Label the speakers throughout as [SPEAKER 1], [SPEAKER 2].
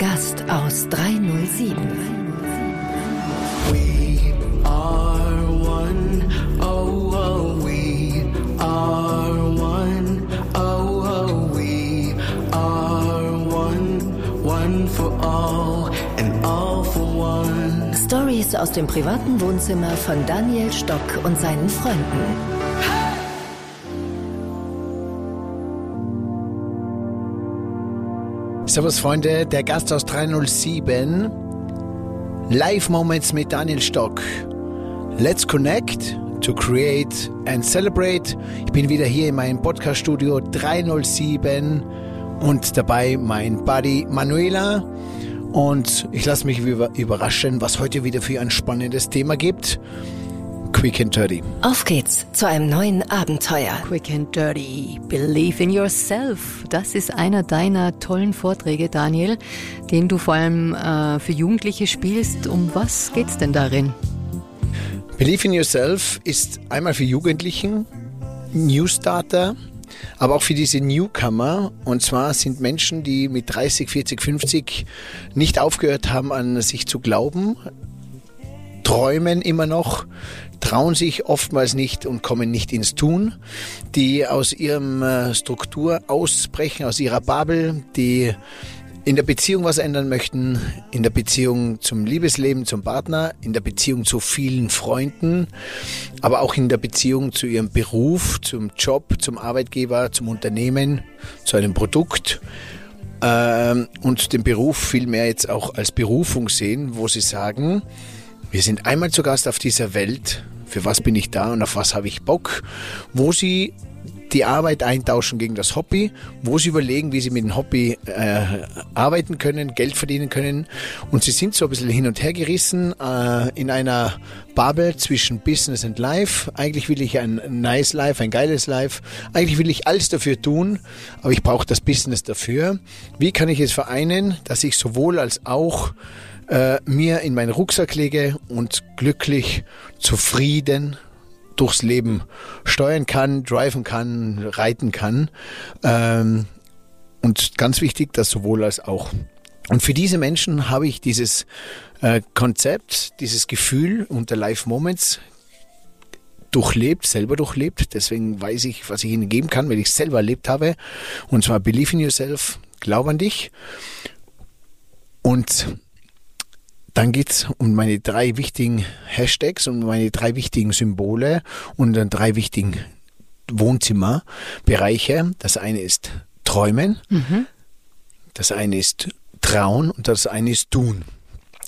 [SPEAKER 1] Gast aus 307.
[SPEAKER 2] We are one, oh, oh, we are one, oh, oh, we are one, one for all and all for one.
[SPEAKER 1] Stories aus dem privaten Wohnzimmer von Daniel Stock und seinen Freunden.
[SPEAKER 3] Servus Freunde, der Gast aus 307. Live Moments mit Daniel Stock. Let's connect to create and celebrate. Ich bin wieder hier in meinem Podcast Studio 307 und dabei mein Buddy Manuela. Und ich lasse mich überraschen, was heute wieder für ein spannendes Thema gibt. Quick and Dirty.
[SPEAKER 1] Auf geht's zu einem neuen Abenteuer.
[SPEAKER 4] Quick and Dirty. Believe in yourself. Das ist einer deiner tollen Vorträge, Daniel, den du vor allem äh, für Jugendliche spielst. Um was geht's denn darin?
[SPEAKER 3] Believe in yourself ist einmal für Jugendlichen, New Starter, aber auch für diese Newcomer. Und zwar sind Menschen, die mit 30, 40, 50 nicht aufgehört haben, an sich zu glauben, träumen immer noch, trauen sich oftmals nicht und kommen nicht ins Tun, die aus ihrem äh, Struktur ausbrechen, aus ihrer Babel, die in der Beziehung was ändern möchten, in der Beziehung zum Liebesleben, zum Partner, in der Beziehung zu vielen Freunden, aber auch in der Beziehung zu ihrem Beruf, zum Job, zum Arbeitgeber, zum Unternehmen, zu einem Produkt ähm, und den Beruf vielmehr jetzt auch als Berufung sehen, wo sie sagen, wir sind einmal zu Gast auf dieser Welt. Für was bin ich da und auf was habe ich Bock? Wo sie die Arbeit eintauschen gegen das Hobby, wo sie überlegen, wie sie mit dem Hobby äh, arbeiten können, Geld verdienen können. Und sie sind so ein bisschen hin und her gerissen äh, in einer Bubble zwischen Business und Life. Eigentlich will ich ein nice Life, ein geiles Life. Eigentlich will ich alles dafür tun, aber ich brauche das Business dafür. Wie kann ich es vereinen, dass ich sowohl als auch äh, mir in meinen Rucksack lege und glücklich, zufrieden durchs Leben steuern kann, driven kann, reiten kann. Ähm, und ganz wichtig, das sowohl als auch. Und für diese Menschen habe ich dieses äh, Konzept, dieses Gefühl unter Life Moments durchlebt, selber durchlebt. Deswegen weiß ich, was ich ihnen geben kann, weil ich es selber erlebt habe. Und zwar Believe in Yourself, glaub an dich. Und dann geht's um meine drei wichtigen Hashtags und meine drei wichtigen Symbole und dann drei wichtigen Wohnzimmerbereiche. Das eine ist Träumen, mhm. das eine ist Trauen und das eine ist Tun.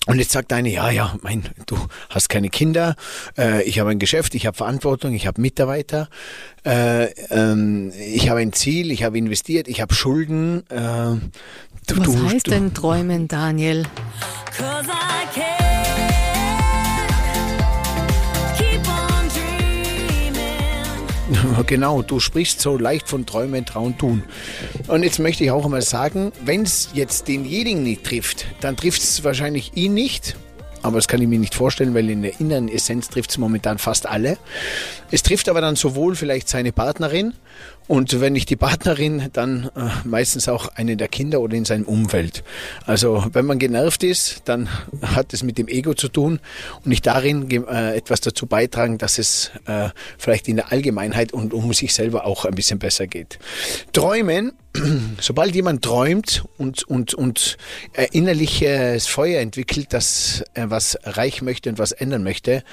[SPEAKER 3] Und jetzt sagt eine, ja, ja, mein, du hast keine Kinder, äh, ich habe ein Geschäft, ich habe Verantwortung, ich habe Mitarbeiter, äh, ähm, ich habe ein Ziel, ich habe investiert, ich habe Schulden. Äh,
[SPEAKER 4] du, Was du, heißt du, denn träumen, Daniel?
[SPEAKER 3] Genau, du sprichst so leicht von Träumen, Trauen, Tun. Und jetzt möchte ich auch einmal sagen, wenn es jetzt denjenigen nicht trifft, dann trifft es wahrscheinlich ihn nicht. Aber das kann ich mir nicht vorstellen, weil in der inneren Essenz trifft es momentan fast alle. Es trifft aber dann sowohl vielleicht seine Partnerin und wenn nicht die Partnerin, dann äh, meistens auch eine der Kinder oder in seinem Umfeld. Also wenn man genervt ist, dann hat es mit dem Ego zu tun und nicht darin äh, etwas dazu beitragen, dass es äh, vielleicht in der Allgemeinheit und um sich selber auch ein bisschen besser geht. Träumen, sobald jemand träumt und, und, und äh, innerliches Feuer entwickelt, dass er was erreichen möchte und was ändern möchte,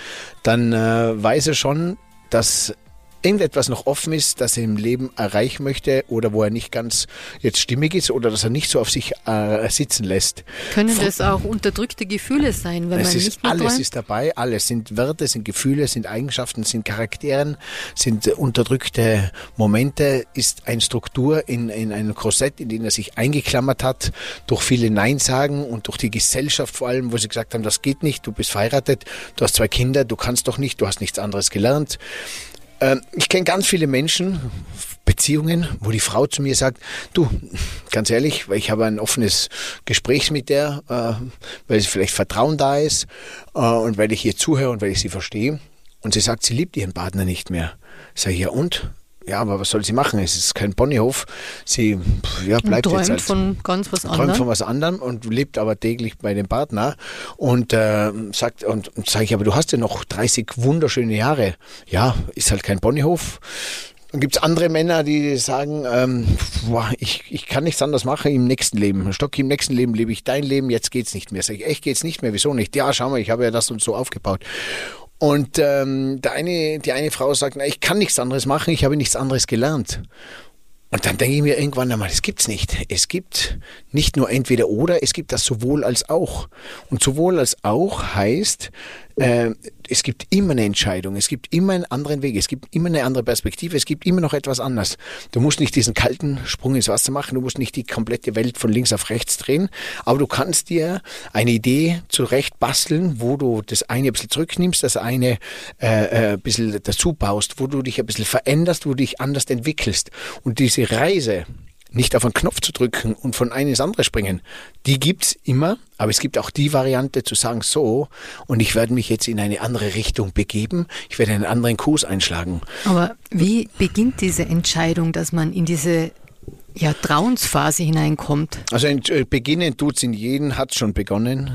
[SPEAKER 3] dann äh, weiß er schon, dass irgendetwas noch offen ist, das er im Leben erreichen möchte oder wo er nicht ganz jetzt stimmig ist oder dass er nicht so auf sich äh, sitzen lässt.
[SPEAKER 4] Können das auch unterdrückte Gefühle sein, wenn
[SPEAKER 3] es
[SPEAKER 4] man
[SPEAKER 3] ist,
[SPEAKER 4] nicht mehr
[SPEAKER 3] Alles
[SPEAKER 4] träumt?
[SPEAKER 3] ist dabei, alles sind Werte, sind Gefühle, sind Eigenschaften, sind Charakteren, sind unterdrückte Momente, ist eine Struktur in, in einem Korsett, in dem er sich eingeklammert hat, durch viele Nein-Sagen und durch die Gesellschaft vor allem, wo sie gesagt haben, das geht nicht, du bist verheiratet, du hast zwei Kinder, du kannst doch nicht, du hast nichts anderes gelernt. Ähm, ich kenne ganz viele Menschen, Beziehungen, wo die Frau zu mir sagt, du, ganz ehrlich, weil ich habe ein offenes Gespräch mit der, äh, weil vielleicht Vertrauen da ist äh, und weil ich ihr zuhöre und weil ich sie verstehe. Und sie sagt, sie liebt ihren Partner nicht mehr. Sag ich, ja und? Ja, aber was soll sie machen? Es ist kein Ponyhof. Sie ja, bleibt
[SPEAKER 4] träumt
[SPEAKER 3] jetzt als,
[SPEAKER 4] von ganz was
[SPEAKER 3] träumt
[SPEAKER 4] anderem.
[SPEAKER 3] von was anderem und lebt aber täglich bei dem Partner und äh, sagt und, und sage ich, aber du hast ja noch 30 wunderschöne Jahre. Ja, ist halt kein Ponyhof. Dann gibt es andere Männer, die sagen, ähm, boah, ich, ich kann nichts anderes machen im nächsten Leben. Stock, im nächsten Leben lebe ich dein Leben, jetzt geht's nicht mehr. Sag ich, echt geht's nicht mehr, wieso nicht? Ja, schau mal, ich habe ja das und so aufgebaut. Und ähm, der eine, die eine Frau sagt, na, ich kann nichts anderes machen, ich habe nichts anderes gelernt. Und dann denke ich mir irgendwann einmal, das gibt's nicht. Es gibt nicht nur entweder oder, es gibt das sowohl als auch. Und sowohl als auch heißt, äh, es gibt immer eine Entscheidung, es gibt immer einen anderen Weg, es gibt immer eine andere Perspektive, es gibt immer noch etwas anderes. Du musst nicht diesen kalten Sprung ins Wasser machen, du musst nicht die komplette Welt von links auf rechts drehen, aber du kannst dir eine Idee zurecht basteln, wo du das eine ein bisschen zurücknimmst, das eine äh, äh, ein bisschen dazu baust, wo du dich ein bisschen veränderst, wo du dich anders entwickelst. Und diese Reise, nicht auf einen Knopf zu drücken und von einem ins andere springen, die gibt's immer, aber es gibt auch die Variante zu sagen, so, und ich werde mich jetzt in eine andere Richtung begeben, ich werde einen anderen Kurs einschlagen.
[SPEAKER 4] Aber wie beginnt diese Entscheidung, dass man in diese ja, Trauensphase hineinkommt?
[SPEAKER 3] Also äh, beginnen tut's in jedem, hat's schon begonnen.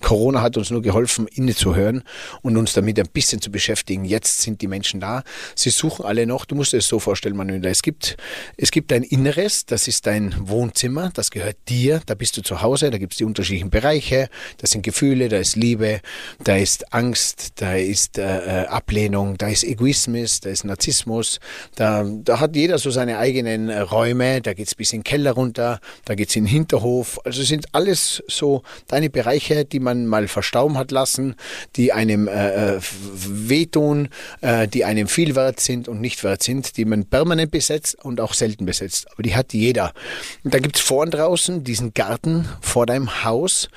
[SPEAKER 3] Corona hat uns nur geholfen, innezuhören und uns damit ein bisschen zu beschäftigen. Jetzt sind die Menschen da. Sie suchen alle noch. Du musst dir das so vorstellen, Manuela. Es gibt, es gibt dein Inneres, das ist dein Wohnzimmer, das gehört dir. Da bist du zu Hause. Da gibt es die unterschiedlichen Bereiche. Das sind Gefühle, da ist Liebe, da ist Angst, da ist äh, Ablehnung, da ist Egoismus, da ist Narzissmus. Da, da hat jeder so seine eigenen äh, Räume. Da geht's bis in den Keller runter, da geht's in den Hinterhof. Also sind alles so deine Bereiche, die man mal verstauben hat lassen, die einem äh, äh, wehtun, äh, die einem viel wert sind und nicht wert sind, die man permanent besetzt und auch selten besetzt. Aber die hat jeder. Und da gibt's vorn draußen diesen Garten vor deinem Haus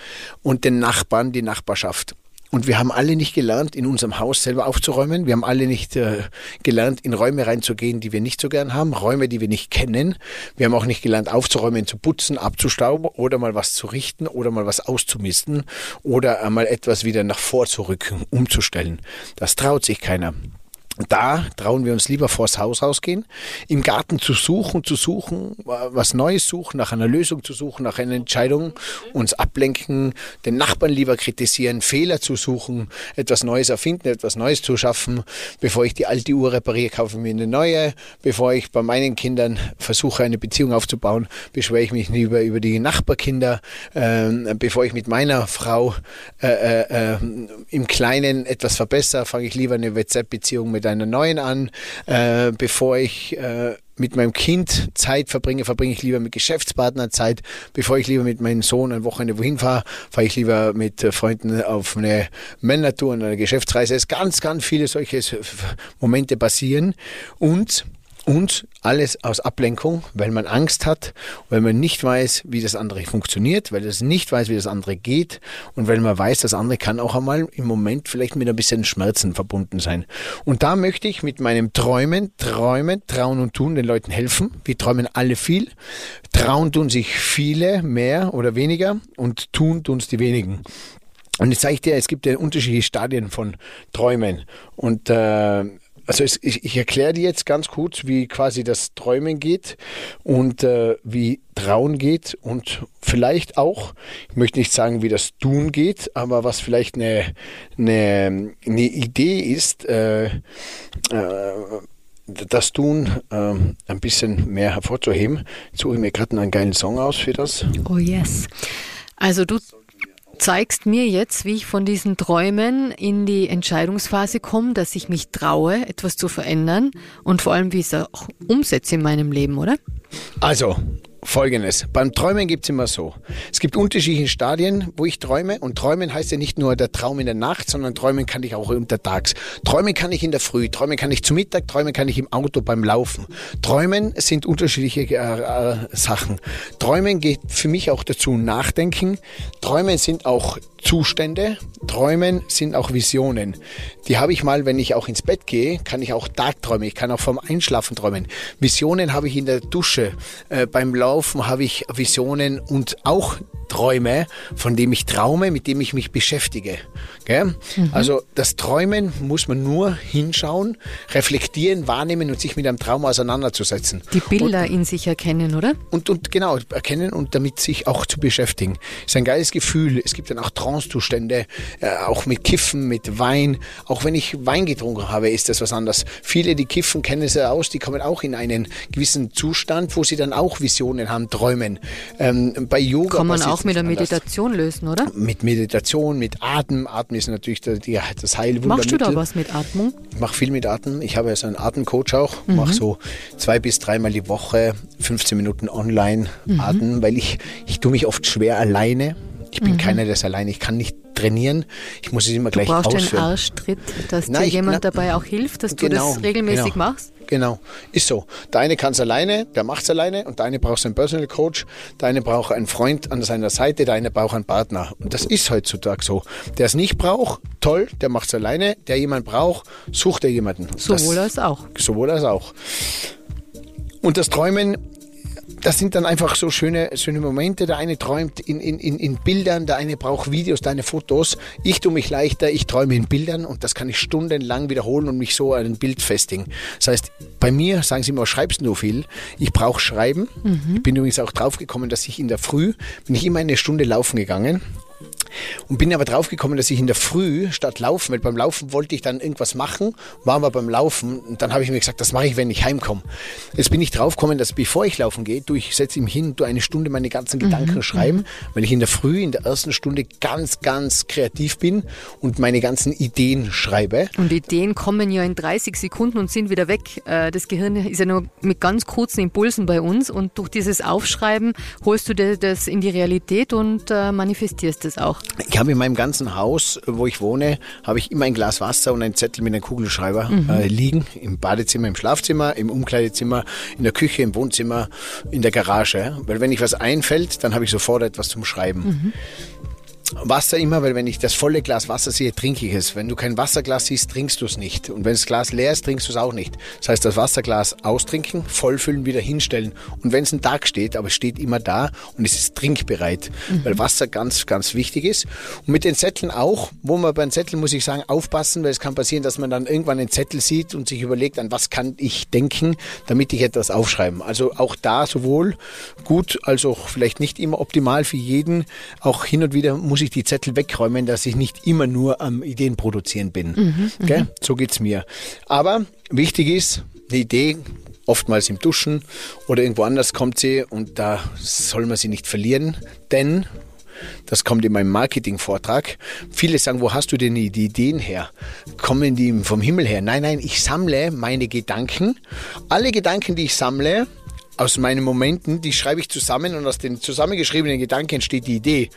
[SPEAKER 3] und den Nachbarn, die Nachbarschaft. Und wir haben alle nicht gelernt, in unserem Haus selber aufzuräumen. Wir haben alle nicht äh, gelernt, in Räume reinzugehen, die wir nicht so gern haben, Räume, die wir nicht kennen. Wir haben auch nicht gelernt, aufzuräumen, zu putzen, abzustauben oder mal was zu richten oder mal was auszumisten oder einmal etwas wieder nach vorzurücken, umzustellen. Das traut sich keiner. Da trauen wir uns lieber vors Haus rausgehen, im Garten zu suchen, zu suchen, was Neues suchen, nach einer Lösung zu suchen, nach einer Entscheidung, uns ablenken, den Nachbarn lieber kritisieren, Fehler zu suchen, etwas Neues erfinden, etwas Neues zu schaffen. Bevor ich die alte Uhr repariere, kaufe ich mir eine neue. Bevor ich bei meinen Kindern versuche, eine Beziehung aufzubauen, beschwere ich mich lieber über die Nachbarkinder. Ähm, bevor ich mit meiner Frau äh, äh, äh, im Kleinen etwas verbessere, fange ich lieber eine WhatsApp-Beziehung mit einer neuen an. Äh, bevor ich äh, mit meinem Kind Zeit verbringe, verbringe ich lieber mit Geschäftspartnern Zeit. Bevor ich lieber mit meinem Sohn ein Wochenende wohin fahre, fahre ich lieber mit äh, Freunden auf eine Männertour, eine Geschäftsreise. Es ganz, ganz viele solche Momente passieren. Und und alles aus Ablenkung, weil man Angst hat, weil man nicht weiß, wie das andere funktioniert, weil es nicht weiß, wie das andere geht und weil man weiß, das andere kann auch einmal im Moment vielleicht mit ein bisschen Schmerzen verbunden sein. Und da möchte ich mit meinem Träumen, Träumen, Trauen und Tun den Leuten helfen. Wir träumen alle viel. Trauen tun sich viele mehr oder weniger und tun tun es die wenigen. Und jetzt zeige ich dir, es gibt ja unterschiedliche Stadien von Träumen. Und äh, also es, ich, ich erkläre dir jetzt ganz kurz, wie quasi das Träumen geht und äh, wie Trauen geht und vielleicht auch, ich möchte nicht sagen, wie das Tun geht, aber was vielleicht eine, eine, eine Idee ist, äh, äh, das Tun äh, ein bisschen mehr hervorzuheben. Jetzt suche ich mir gerade einen geilen Song aus für das.
[SPEAKER 4] Oh yes. Also du zeigst mir jetzt, wie ich von diesen Träumen in die Entscheidungsphase komme, dass ich mich traue, etwas zu verändern und vor allem, wie ich es auch umsetze in meinem Leben, oder?
[SPEAKER 3] Also, Folgendes. Beim Träumen gibt's immer so. Es gibt unterschiedliche Stadien, wo ich träume. Und träumen heißt ja nicht nur der Traum in der Nacht, sondern träumen kann ich auch untertags. Träumen kann ich in der Früh, träumen kann ich zu Mittag, träumen kann ich im Auto beim Laufen. Träumen sind unterschiedliche äh, äh, Sachen. Träumen geht für mich auch dazu nachdenken. Träumen sind auch Zustände. Träumen sind auch Visionen. Die habe ich mal, wenn ich auch ins Bett gehe, kann ich auch Tagträume. Ich kann auch vom Einschlafen träumen. Visionen habe ich in der Dusche. Äh, beim Laufen habe ich Visionen und auch Träume, von dem ich traume, mit dem ich mich beschäftige. Mhm. Also das Träumen muss man nur hinschauen, reflektieren, wahrnehmen und sich mit einem Traum auseinanderzusetzen.
[SPEAKER 4] Die Bilder und, in sich erkennen, oder?
[SPEAKER 3] Und, und genau, erkennen und damit sich auch zu beschäftigen. Ist ein geiles Gefühl. Es gibt dann auch Trance-Zustände, äh, auch mit Kiffen, mit Wein. Auch wenn ich Wein getrunken habe, ist das was anderes. Viele, die kiffen, kennen es ja aus, die kommen auch in einen gewissen Zustand, wo sie dann auch Visionen haben, träumen.
[SPEAKER 4] Ähm, bei Yoga kann man auch mit der Meditation lösen, oder?
[SPEAKER 3] Mit Meditation, mit Atem. Atem ist natürlich der, die, das Heilwundermittel.
[SPEAKER 4] Machst du da was mit Atmung?
[SPEAKER 3] Ich mache viel mit Atem. Ich habe ja so einen Atemcoach auch. Mhm. Mache so zwei bis dreimal die Woche 15 Minuten online mhm. Atem, weil ich, ich tue mich oft schwer alleine. Ich bin mhm. keiner, der es alleine, ich kann nicht trainieren. Ich muss es immer gleich ausführen.
[SPEAKER 4] Du brauchst einen Arschtritt, dass Nein, dir jemand na, dabei auch hilft, dass genau, du das regelmäßig
[SPEAKER 3] genau.
[SPEAKER 4] machst?
[SPEAKER 3] Genau, ist so. Der eine kann es alleine, der macht es alleine und der eine braucht einen Personal Coach, der eine braucht einen Freund an seiner Seite, der eine braucht einen Partner. Und das ist heutzutage so. Der es nicht braucht, toll, der macht es alleine. Der jemand braucht, sucht er jemanden.
[SPEAKER 4] Sowohl das, als auch.
[SPEAKER 3] Sowohl als auch. Und das Träumen das sind dann einfach so schöne, schöne Momente. Der eine träumt in, in, in Bildern, der eine braucht Videos, der eine Fotos. Ich tue mich leichter, ich träume in Bildern und das kann ich stundenlang wiederholen und mich so an ein Bild festigen. Das heißt, bei mir, sagen Sie immer, schreibst du viel. Ich brauche Schreiben. Mhm. Ich bin übrigens auch draufgekommen, dass ich in der Früh, bin ich immer eine Stunde laufen gegangen und bin aber draufgekommen, dass ich in der Früh statt laufen, weil beim Laufen wollte ich dann irgendwas machen, war aber beim Laufen und dann habe ich mir gesagt, das mache ich, wenn ich heimkomme. Jetzt bin ich draufgekommen, dass bevor ich laufen gehe, du, ich setze mich hin, du eine Stunde meine ganzen mhm, Gedanken mhm. schreiben, weil ich in der Früh, in der ersten Stunde ganz, ganz kreativ bin und meine ganzen Ideen schreibe.
[SPEAKER 4] Und Ideen kommen ja in 30 Sekunden und sind wieder weg. Äh, das Gehirn ist ja nur mit ganz kurzen Impulsen bei uns und durch dieses Aufschreiben holst du das in die Realität und äh, manifestierst es auch.
[SPEAKER 3] Ich habe in meinem ganzen Haus, wo ich wohne, habe ich immer ein Glas Wasser und einen Zettel mit einem Kugelschreiber mhm. äh, liegen. Im Badezimmer, im Schlafzimmer, im Umkleidezimmer, in der Küche, im Wohnzimmer, in der Garage. Weil wenn ich was einfällt, dann habe ich sofort etwas zum Schreiben. Mhm. Wasser immer, weil wenn ich das volle Glas Wasser sehe, trinke ich es. Wenn du kein Wasserglas siehst, trinkst du es nicht. Und wenn das Glas leer ist, trinkst du es auch nicht. Das heißt, das Wasserglas austrinken, vollfüllen, wieder hinstellen. Und wenn es ein Tag steht, aber es steht immer da und es ist trinkbereit, mhm. weil Wasser ganz, ganz wichtig ist. Und mit den Zetteln auch, wo man beim Zettel, muss ich sagen, aufpassen, weil es kann passieren, dass man dann irgendwann einen Zettel sieht und sich überlegt, an was kann ich denken, damit ich etwas aufschreiben. Also auch da sowohl gut als auch vielleicht nicht immer optimal für jeden. Auch hin und wieder muss muss ich die Zettel wegräumen, dass ich nicht immer nur am Ideen produzieren bin. Mhm, mhm. so geht's mir. Aber wichtig ist, eine Idee oftmals im Duschen oder irgendwo anders kommt sie und da soll man sie nicht verlieren, denn das kommt in meinem Marketing-Vortrag. Viele sagen, wo hast du denn die Ideen her? Kommen die vom Himmel her? Nein, nein, ich sammle meine Gedanken. Alle Gedanken, die ich sammle, aus meinen Momenten, die schreibe ich zusammen und aus den zusammengeschriebenen Gedanken entsteht die Idee.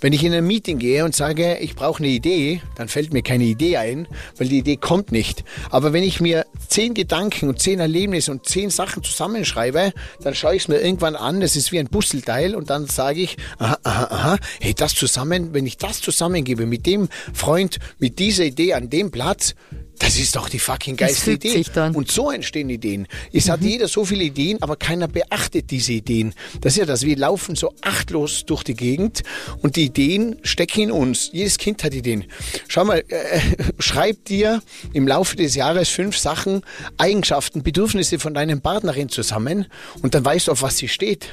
[SPEAKER 3] Wenn ich in ein Meeting gehe und sage, ich brauche eine Idee, dann fällt mir keine Idee ein, weil die Idee kommt nicht. Aber wenn ich mir zehn Gedanken und zehn Erlebnisse und zehn Sachen zusammenschreibe, dann schaue ich es mir irgendwann an, das ist wie ein Puzzleteil und dann sage ich, aha, aha, aha, hey, das zusammen, wenn ich das zusammengebe mit dem Freund, mit dieser Idee an dem Platz, das ist doch die fucking geilste Idee. Und so entstehen Ideen. Es mhm. hat jeder so viele Ideen, aber keiner beachtet diese Ideen. Das ist ja das. Wir laufen so achtlos durch die Gegend und die Ideen stecken in uns. Jedes Kind hat Ideen. Schau mal, äh, schreib dir im Laufe des Jahres fünf Sachen, Eigenschaften, Bedürfnisse von deinem Partnerin zusammen und dann weißt du, auf was sie steht.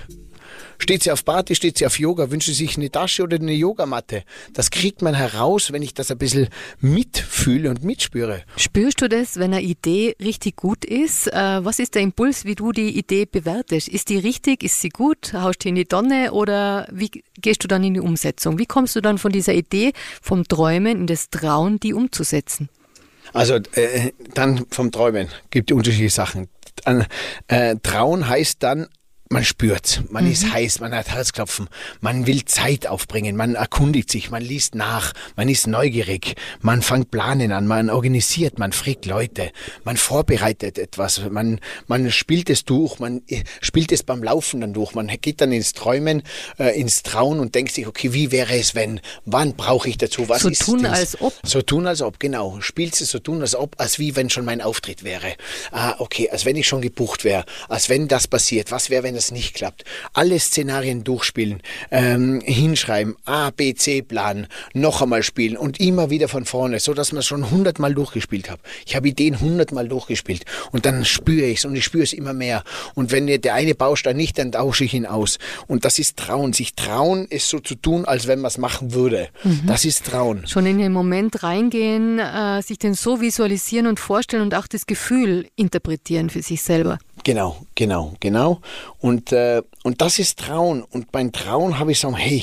[SPEAKER 3] Steht sie auf Party, steht sie auf Yoga, wünscht sie sich eine Tasche oder eine Yogamatte? Das kriegt man heraus, wenn ich das ein bisschen mitfühle und mitspüre.
[SPEAKER 4] Spürst du das, wenn eine Idee richtig gut ist? Äh, was ist der Impuls, wie du die Idee bewertest? Ist die richtig? Ist sie gut? Haust du in die Donne oder wie gehst du dann in die Umsetzung? Wie kommst du dann von dieser Idee, vom Träumen in das Trauen, die umzusetzen?
[SPEAKER 3] Also äh, dann vom Träumen gibt es unterschiedliche Sachen. An, äh, Trauen heißt dann man spürt, man mhm. ist heiß, man hat Herzklopfen, man will Zeit aufbringen, man erkundigt sich, man liest nach, man ist neugierig, man fängt Planen an, man organisiert, man fragt Leute, man vorbereitet etwas, man, man spielt es durch, man äh, spielt es beim Laufen dann durch, man geht dann ins Träumen, äh, ins Trauen und denkt sich, okay, wie wäre es, wenn, wann brauche ich dazu, was
[SPEAKER 4] so
[SPEAKER 3] ist
[SPEAKER 4] tun
[SPEAKER 3] das?
[SPEAKER 4] als ob.
[SPEAKER 3] So tun als ob, genau. Spielt es so tun als ob, als wie wenn schon mein Auftritt wäre. Ah, okay, als wenn ich schon gebucht wäre, als wenn das passiert, was wäre, wenn es nicht klappt. Alle Szenarien durchspielen, ähm, hinschreiben, A, B, C Plan, noch einmal spielen und immer wieder von vorne, so dass man es schon hundertmal durchgespielt hat. Ich habe Ideen hundertmal durchgespielt und dann spüre ich es und ich spüre es immer mehr. Und wenn der eine Baustein nicht, dann tausche ich ihn aus. Und das ist Trauen. Sich trauen, ist so zu tun, als wenn man es machen würde. Mhm. Das ist Trauen.
[SPEAKER 4] Schon in den Moment reingehen, äh, sich den so visualisieren und vorstellen und auch das Gefühl interpretieren für sich selber.
[SPEAKER 3] Genau, genau, genau. Und, äh, und das ist Trauen. Und beim Trauen habe ich so, hey,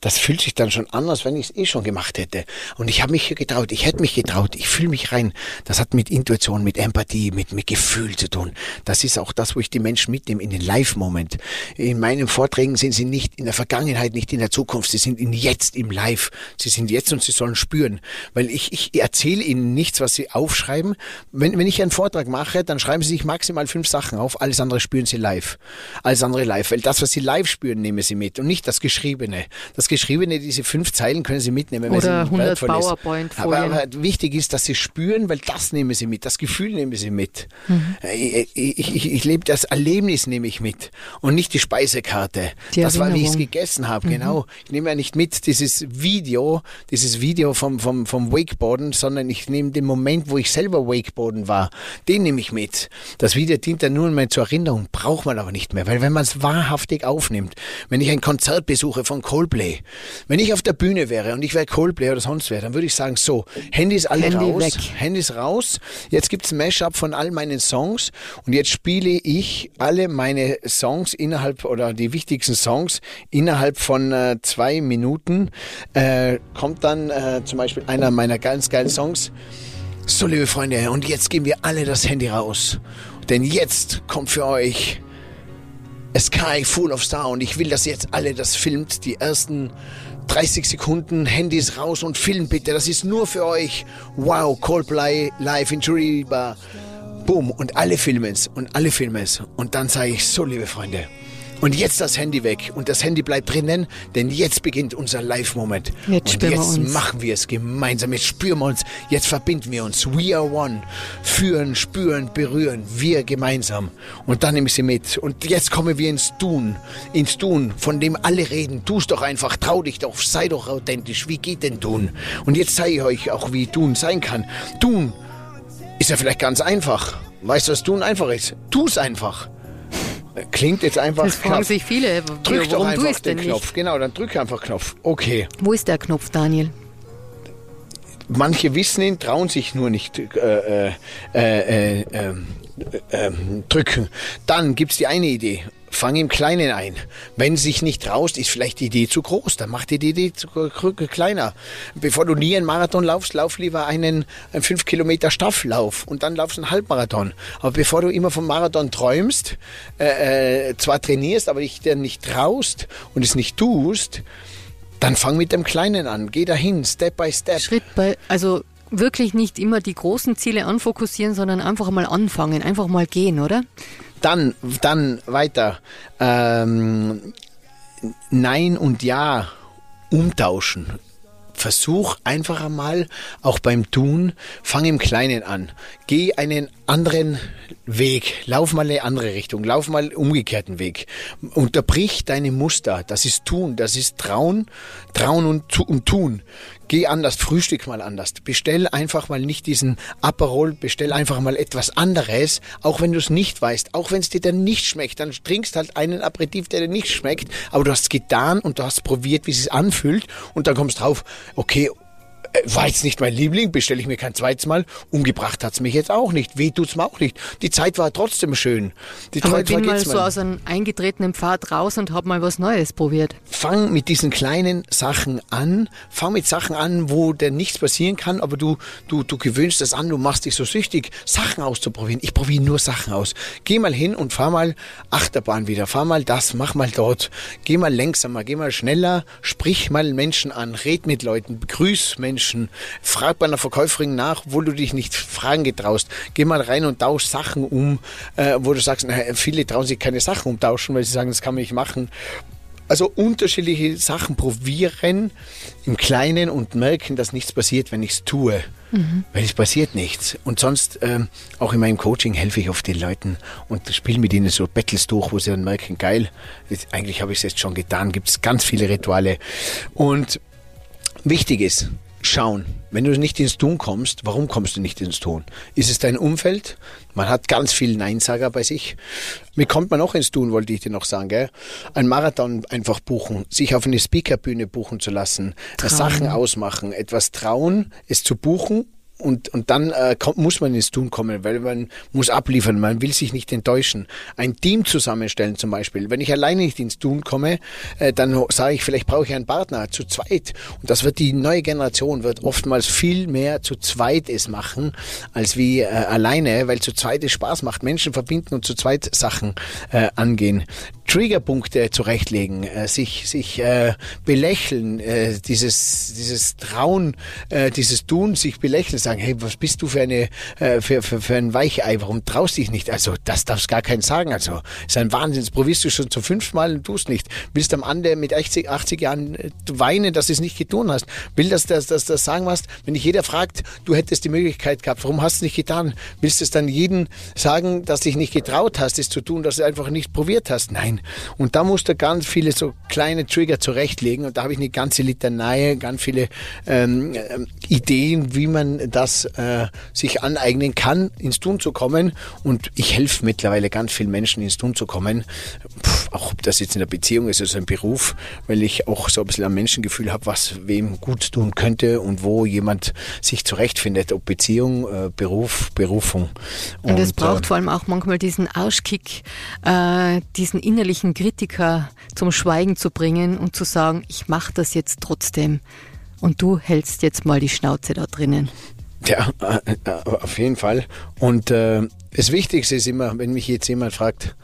[SPEAKER 3] das fühlt sich dann schon an, als wenn ich es eh schon gemacht hätte. Und ich habe mich getraut, ich hätte mich getraut, ich fühle mich rein. Das hat mit Intuition, mit Empathie, mit, mit Gefühl zu tun. Das ist auch das, wo ich die Menschen mitnehme in den Live-Moment. In meinen Vorträgen sind sie nicht in der Vergangenheit, nicht in der Zukunft, sie sind in jetzt im Live. Sie sind jetzt und sie sollen spüren. Weil ich, ich erzähle ihnen nichts, was sie aufschreiben. Wenn, wenn ich einen Vortrag mache, dann schreiben sie sich maximal fünf Sachen auf, alles andere spüren sie live. Alles andere live. Weil das, was sie live spüren, nehmen sie mit und nicht das Geschriebene. Das Geschriebene, diese fünf Zeilen können sie mitnehmen,
[SPEAKER 4] weil Oder 100 PowerPoint
[SPEAKER 3] aber, aber, wichtig ist, dass sie spüren, weil das nehmen sie mit. Das Gefühl nehmen sie mit. Mhm. Ich, ich, ich, ich, lebe das Erlebnis nehme ich mit und nicht die Speisekarte. Die das war, wie ich es gegessen habe. Mhm. Genau. Ich nehme ja nicht mit dieses Video, dieses Video vom, vom, vom Wakeboarden, sondern ich nehme den Moment, wo ich selber Wakeboarden war. Den nehme ich mit. Das Video dient ja nur mehr zur Erinnerung, braucht man aber nicht mehr, weil wenn man es wahrhaftig aufnimmt, wenn ich ein Konzert besuche von Coldplay, wenn ich auf der Bühne wäre und ich wäre Coldplay oder sonst wer, dann würde ich sagen, so, Handys alle Handy raus, weg. Handys raus, jetzt gibt es ein Mashup von all meinen Songs und jetzt spiele ich alle meine Songs innerhalb oder die wichtigsten Songs innerhalb von äh, zwei Minuten, äh, kommt dann äh, zum Beispiel einer meiner ganz geilen Songs, so, liebe Freunde, und jetzt geben wir alle das Handy raus. Denn jetzt kommt für euch A Sky Full of Star und ich will, dass jetzt alle das filmt. Die ersten 30 Sekunden, Handys raus und filmt bitte. Das ist nur für euch. Wow, Coldplay live in Churiba. Boom. Und alle filmen es und alle filmen es. Und dann sage ich so, liebe Freunde, und jetzt das Handy weg und das Handy bleibt drinnen, denn jetzt beginnt unser Live-Moment.
[SPEAKER 4] Jetzt
[SPEAKER 3] und jetzt machen wir es gemeinsam. Jetzt spüren wir uns, jetzt verbinden wir uns. We are one. Führen, spüren, berühren. Wir gemeinsam. Und dann nehme ich sie mit. Und jetzt kommen wir ins Tun. Ins Tun, von dem alle reden. Tu es doch einfach, trau dich doch, sei doch authentisch. Wie geht denn Tun? Und jetzt zeige ich euch auch, wie Tun sein kann. Tun ist ja vielleicht ganz einfach. Weißt du, was Tun einfach ist? Tu es einfach. Klingt jetzt einfach.
[SPEAKER 4] Das fragen sich viele.
[SPEAKER 3] Drück doch einfach den Knopf. Nicht? Genau, dann drück einfach Knopf. Okay.
[SPEAKER 4] Wo ist der Knopf, Daniel?
[SPEAKER 3] Manche wissen ihn, trauen sich nur nicht äh, äh, äh, ähm, ähm, drücken. Dann gibt es die eine Idee fang im Kleinen ein. Wenn sich nicht traust, ist vielleicht die Idee zu groß, dann mach die Idee zu, kleiner. Bevor du nie einen Marathon laufst, lauf lieber einen, einen 5 Kilometer Staffellauf und dann laufst du einen Halbmarathon. Aber bevor du immer vom Marathon träumst, äh, äh, zwar trainierst, aber dich dann nicht traust und es nicht tust, dann fang mit dem Kleinen an. Geh dahin, Step by Step.
[SPEAKER 4] Schritt bei, also wirklich nicht immer die großen Ziele anfokussieren, sondern einfach mal anfangen, einfach mal gehen, oder?
[SPEAKER 3] Dann, dann weiter. Ähm, Nein und Ja umtauschen. Versuch einfach einmal, auch beim Tun, fang im Kleinen an. Geh einen anderen Weg, lauf mal eine andere Richtung, lauf mal umgekehrten Weg. Unterbrich deine Muster. Das ist Tun, das ist Trauen, Trauen und, und Tun. Geh anders, frühstück mal anders. Bestell einfach mal nicht diesen Aperol, bestell einfach mal etwas anderes, auch wenn du es nicht weißt, auch wenn es dir dann nicht schmeckt. Dann trinkst halt einen Aperitif, der dir nicht schmeckt, aber du hast es getan und du hast probiert, wie es sich anfühlt und dann kommst drauf, okay, war jetzt nicht mein Liebling, bestelle ich mir kein zweites Mal. Umgebracht hat's mich jetzt auch nicht. Weh tut's mir auch nicht. Die Zeit war trotzdem schön. Die
[SPEAKER 4] Aber
[SPEAKER 3] Zeit
[SPEAKER 4] ich bin mal so aus einem eingetretenen Pfad raus und habe mal was Neues probiert.
[SPEAKER 3] Fang mit diesen kleinen Sachen an. Fang mit Sachen an, wo dir nichts passieren kann, aber du, du, du gewöhnst das an, du machst dich so süchtig, Sachen auszuprobieren. Ich probiere nur Sachen aus. Geh mal hin und fahr mal Achterbahn wieder. Fahr mal das, mach mal dort. Geh mal langsamer, geh mal schneller, sprich mal Menschen an, red mit Leuten, begrüß Menschen, frag bei einer Verkäuferin nach, wo du dich nicht fragen getraust. Geh mal rein und tausch Sachen um, äh, wo du sagst, naja, viele trauen sich keine Sachen umtauschen, weil sie sagen, das kann man nicht machen. Also unterschiedliche Sachen probieren im Kleinen und merken, dass nichts passiert, wenn ich es tue. Weil es passiert nichts. Und sonst, ähm, auch in meinem Coaching helfe ich oft den Leuten und spiele mit ihnen so Battles durch, wo sie dann merken, geil, jetzt, eigentlich habe ich es jetzt schon getan, gibt es ganz viele Rituale. Und wichtig ist, schauen, wenn du nicht ins Tun kommst, warum kommst du nicht ins Tun? Ist es dein Umfeld? Man hat ganz viel Neinsager bei sich. Wie kommt man auch ins Tun, wollte ich dir noch sagen, gell? Ein Marathon einfach buchen, sich auf eine Speakerbühne buchen zu lassen, Sachen ausmachen, etwas trauen, es zu buchen und, und dann äh, kommt, muss man ins Tun kommen, weil man muss abliefern, man will sich nicht enttäuschen. Ein Team zusammenstellen zum Beispiel. Wenn ich alleine nicht ins Tun komme, äh, dann sage ich, vielleicht brauche ich einen Partner zu zweit. Und das wird die neue Generation, wird oftmals viel mehr zu zweit es machen, als wie äh, alleine, weil zu zweit es Spaß macht, Menschen verbinden und zu zweit Sachen äh, angehen. Triggerpunkte zurechtlegen, äh, sich, sich äh, belächeln, äh, dieses, dieses Trauen, äh, dieses Tun, sich belächeln, sagen, hey, was bist du für eine, äh, für, für, für ein Weichei, warum traust dich nicht? Also, das darfst gar keinen sagen. Also, ist ein Wahnsinn, das probierst du schon zum fünften Mal und tust nicht. Willst am Ende mit 80, 80 Jahren äh, weinen, dass du es nicht getan hast. Will das, das, das, das sagen was? Wenn dich jeder fragt, du hättest die Möglichkeit gehabt, warum hast du es nicht getan? Willst du es dann jeden sagen, dass du dich nicht getraut hast, es zu tun, dass du einfach nicht probiert hast? Nein. Und da musst du ganz viele so kleine Trigger zurechtlegen. Und da habe ich eine ganze Litanei, ganz viele ähm, Ideen, wie man das äh, sich aneignen kann, ins Tun zu kommen. Und ich helfe mittlerweile ganz vielen Menschen, ins Tun zu kommen. Puh, auch ob das jetzt in der Beziehung ist, ist ein Beruf, weil ich auch so ein bisschen ein Menschengefühl habe, was wem gut tun könnte und wo jemand sich zurechtfindet, ob Beziehung, äh, Beruf, Berufung.
[SPEAKER 4] Und, es braucht
[SPEAKER 3] äh,
[SPEAKER 4] vor allem auch manchmal diesen Auskick, äh, diesen innerlichen Kritiker zum Schweigen zu bringen und zu sagen, ich mache das jetzt trotzdem. Und du hältst jetzt mal die Schnauze da drinnen.
[SPEAKER 3] Ja, äh, äh, auf jeden Fall. Und äh, das Wichtigste ist immer, wenn mich jetzt jemand fragt,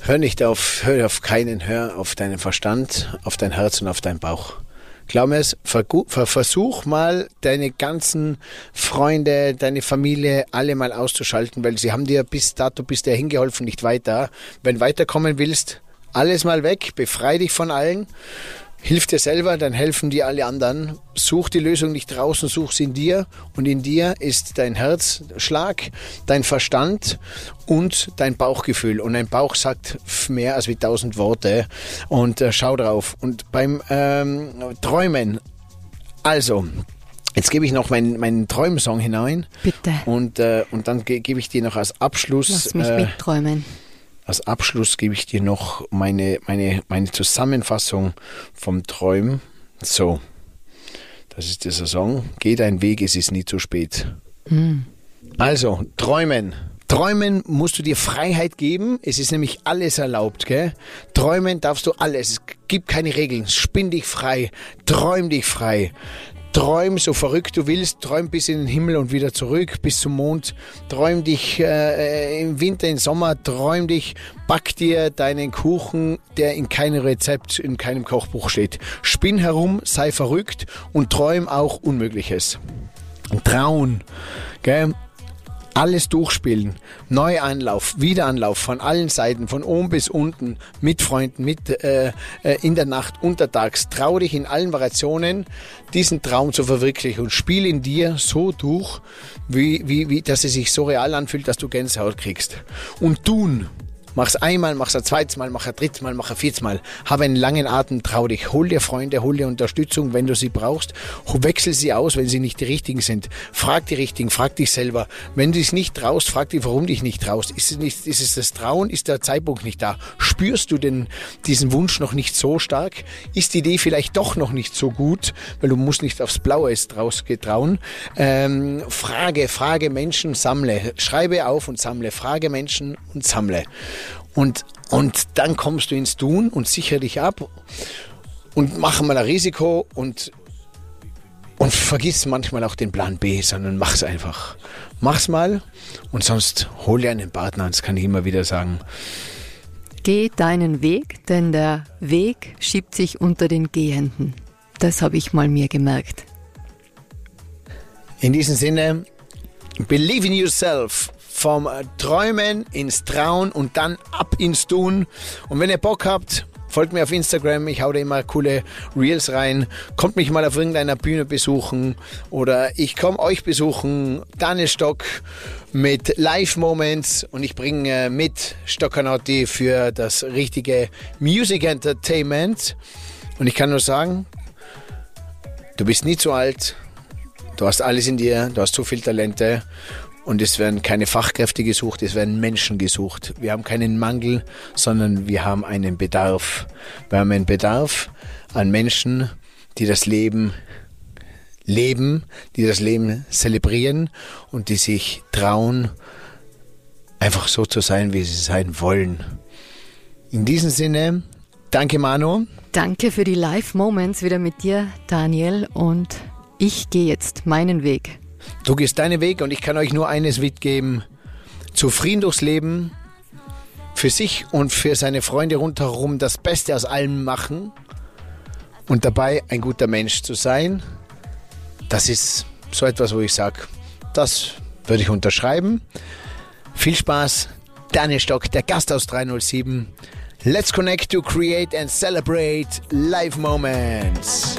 [SPEAKER 3] hör nicht auf, hör auf keinen, hör auf deinen Verstand, auf dein Herz und auf deinen Bauch. Glaub mir es, versuch mal deine ganzen Freunde, deine Familie alle mal auszuschalten, weil sie haben dir bis dato bis dahin geholfen, nicht weiter. Wenn weiterkommen willst, alles mal weg, befrei dich von allen. Hilf dir selber, dann helfen dir alle anderen. Such die Lösung nicht draußen, such sie in dir. Und in dir ist dein Herzschlag, dein Verstand und dein Bauchgefühl. Und ein Bauch sagt mehr als wie tausend Worte. Und äh, schau drauf. Und beim ähm, Träumen, also, jetzt gebe ich noch meinen, meinen Träumsong hinein.
[SPEAKER 4] Bitte.
[SPEAKER 3] Und, äh, und dann ge gebe ich dir noch als Abschluss.
[SPEAKER 4] Lass mich
[SPEAKER 3] äh,
[SPEAKER 4] mitträumen.
[SPEAKER 3] Als Abschluss gebe ich dir noch meine, meine, meine Zusammenfassung vom Träumen. So, das ist dieser Song. Geh dein Weg, es ist nie zu spät. Also, träumen. Träumen musst du dir Freiheit geben. Es ist nämlich alles erlaubt, gell? Träumen darfst du alles. Es gibt keine Regeln. Spinn dich frei. Träum dich frei. Träum so verrückt du willst, träum bis in den Himmel und wieder zurück, bis zum Mond. Träum dich äh, im Winter, im Sommer, träum dich, back dir deinen Kuchen, der in keinem Rezept, in keinem Kochbuch steht. Spinn herum, sei verrückt und träum auch Unmögliches. Trauen, gell? Alles durchspielen, Neuanlauf, Wiederanlauf von allen Seiten, von oben bis unten, mit Freunden, mit äh, äh, in der Nacht, untertags. Trau dich in allen Variationen, diesen Traum zu verwirklichen und spiel in dir so durch, wie, wie, wie, dass es sich so real anfühlt, dass du Gänsehaut kriegst. Und tun, Mach's einmal, mach's ein zweites Mal, mach ein drittes Mal, mach ein viertes Mal. Hab einen langen Atem, trau dich. Hol dir Freunde, hol dir Unterstützung, wenn du sie brauchst. Wechsel sie aus, wenn sie nicht die richtigen sind. Frag die richtigen, frag dich selber. Wenn du dich nicht traust, frag dich, warum dich nicht traust. Ist es, nicht, ist es das Trauen? Ist der Zeitpunkt nicht da? Spürst du denn diesen Wunsch noch nicht so stark? Ist die Idee vielleicht doch noch nicht so gut, weil du musst nicht aufs Blaue draus getrauen. Ähm, frage, frage Menschen, sammle. Schreibe auf und sammle. Frage Menschen und sammle. Und, und dann kommst du ins Tun und sicher dich ab und mach mal ein Risiko und, und vergiss manchmal auch den Plan B, sondern mach's einfach. Mach's mal und sonst hol dir einen Partner, das kann ich immer wieder sagen.
[SPEAKER 4] Geh deinen Weg, denn der Weg schiebt sich unter den Gehenden. Das habe ich mal mir gemerkt.
[SPEAKER 3] In diesem Sinne, believe in yourself. Vom Träumen ins Trauen und dann ab ins Tun. Und wenn ihr Bock habt, folgt mir auf Instagram. Ich hau da immer coole Reels rein. Kommt mich mal auf irgendeiner Bühne besuchen oder ich komme euch besuchen. Daniel Stock mit Live Moments und ich bringe mit Stoccanotti für das richtige Music Entertainment. Und ich kann nur sagen, du bist nie zu alt. Du hast alles in dir, du hast so viel Talente und es werden keine Fachkräfte gesucht, es werden Menschen gesucht. Wir haben keinen Mangel, sondern wir haben einen Bedarf. Wir haben einen Bedarf an Menschen, die das Leben leben, die das Leben zelebrieren und die sich trauen, einfach so zu sein, wie sie sein wollen. In diesem Sinne, danke Manu.
[SPEAKER 4] Danke für die Live-Moments wieder mit dir, Daniel. Und ich gehe jetzt meinen Weg.
[SPEAKER 3] Du gehst deinen Weg und ich kann euch nur eines mitgeben. Zufrieden durchs Leben, für sich und für seine Freunde rundherum das Beste aus allem machen und dabei ein guter Mensch zu sein. Das ist so etwas, wo ich sage, das würde ich unterschreiben. Viel Spaß, Daniel Stock, der Gast aus 307. Let's connect to create and celebrate live moments.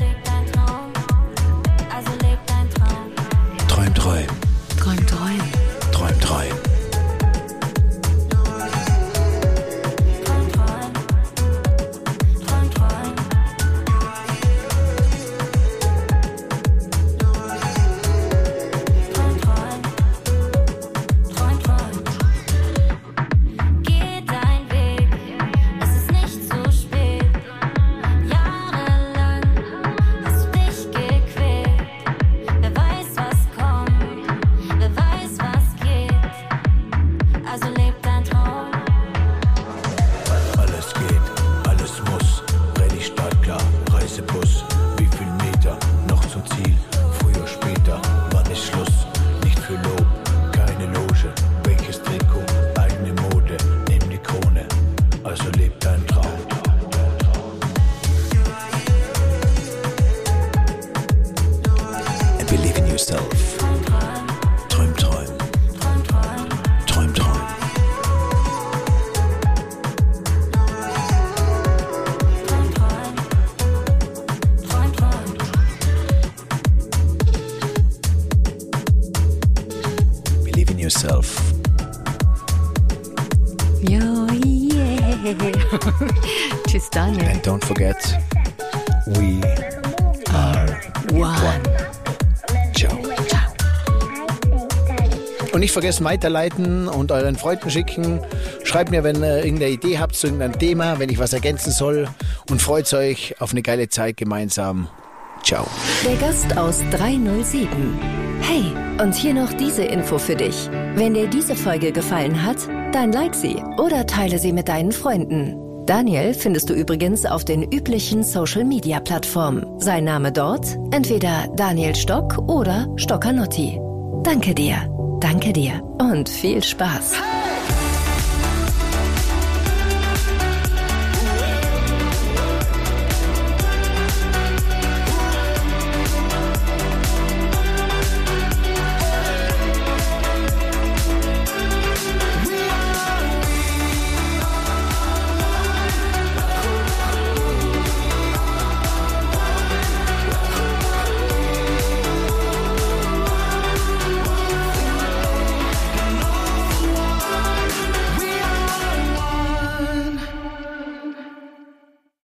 [SPEAKER 3] Vergessen weiterleiten und euren Freunden schicken. Schreibt mir, wenn ihr irgendeine Idee habt zu irgendeinem Thema, wenn ich was ergänzen soll. Und freut euch auf eine geile Zeit gemeinsam. Ciao.
[SPEAKER 1] Der Gast aus 307. Hey, und hier noch diese Info für dich. Wenn dir diese Folge gefallen hat, dann like sie oder teile sie mit deinen Freunden. Daniel findest du übrigens auf den üblichen Social-Media-Plattformen. Sein Name dort entweder Daniel Stock oder Stockanotti. Danke dir, danke dir und viel Spaß.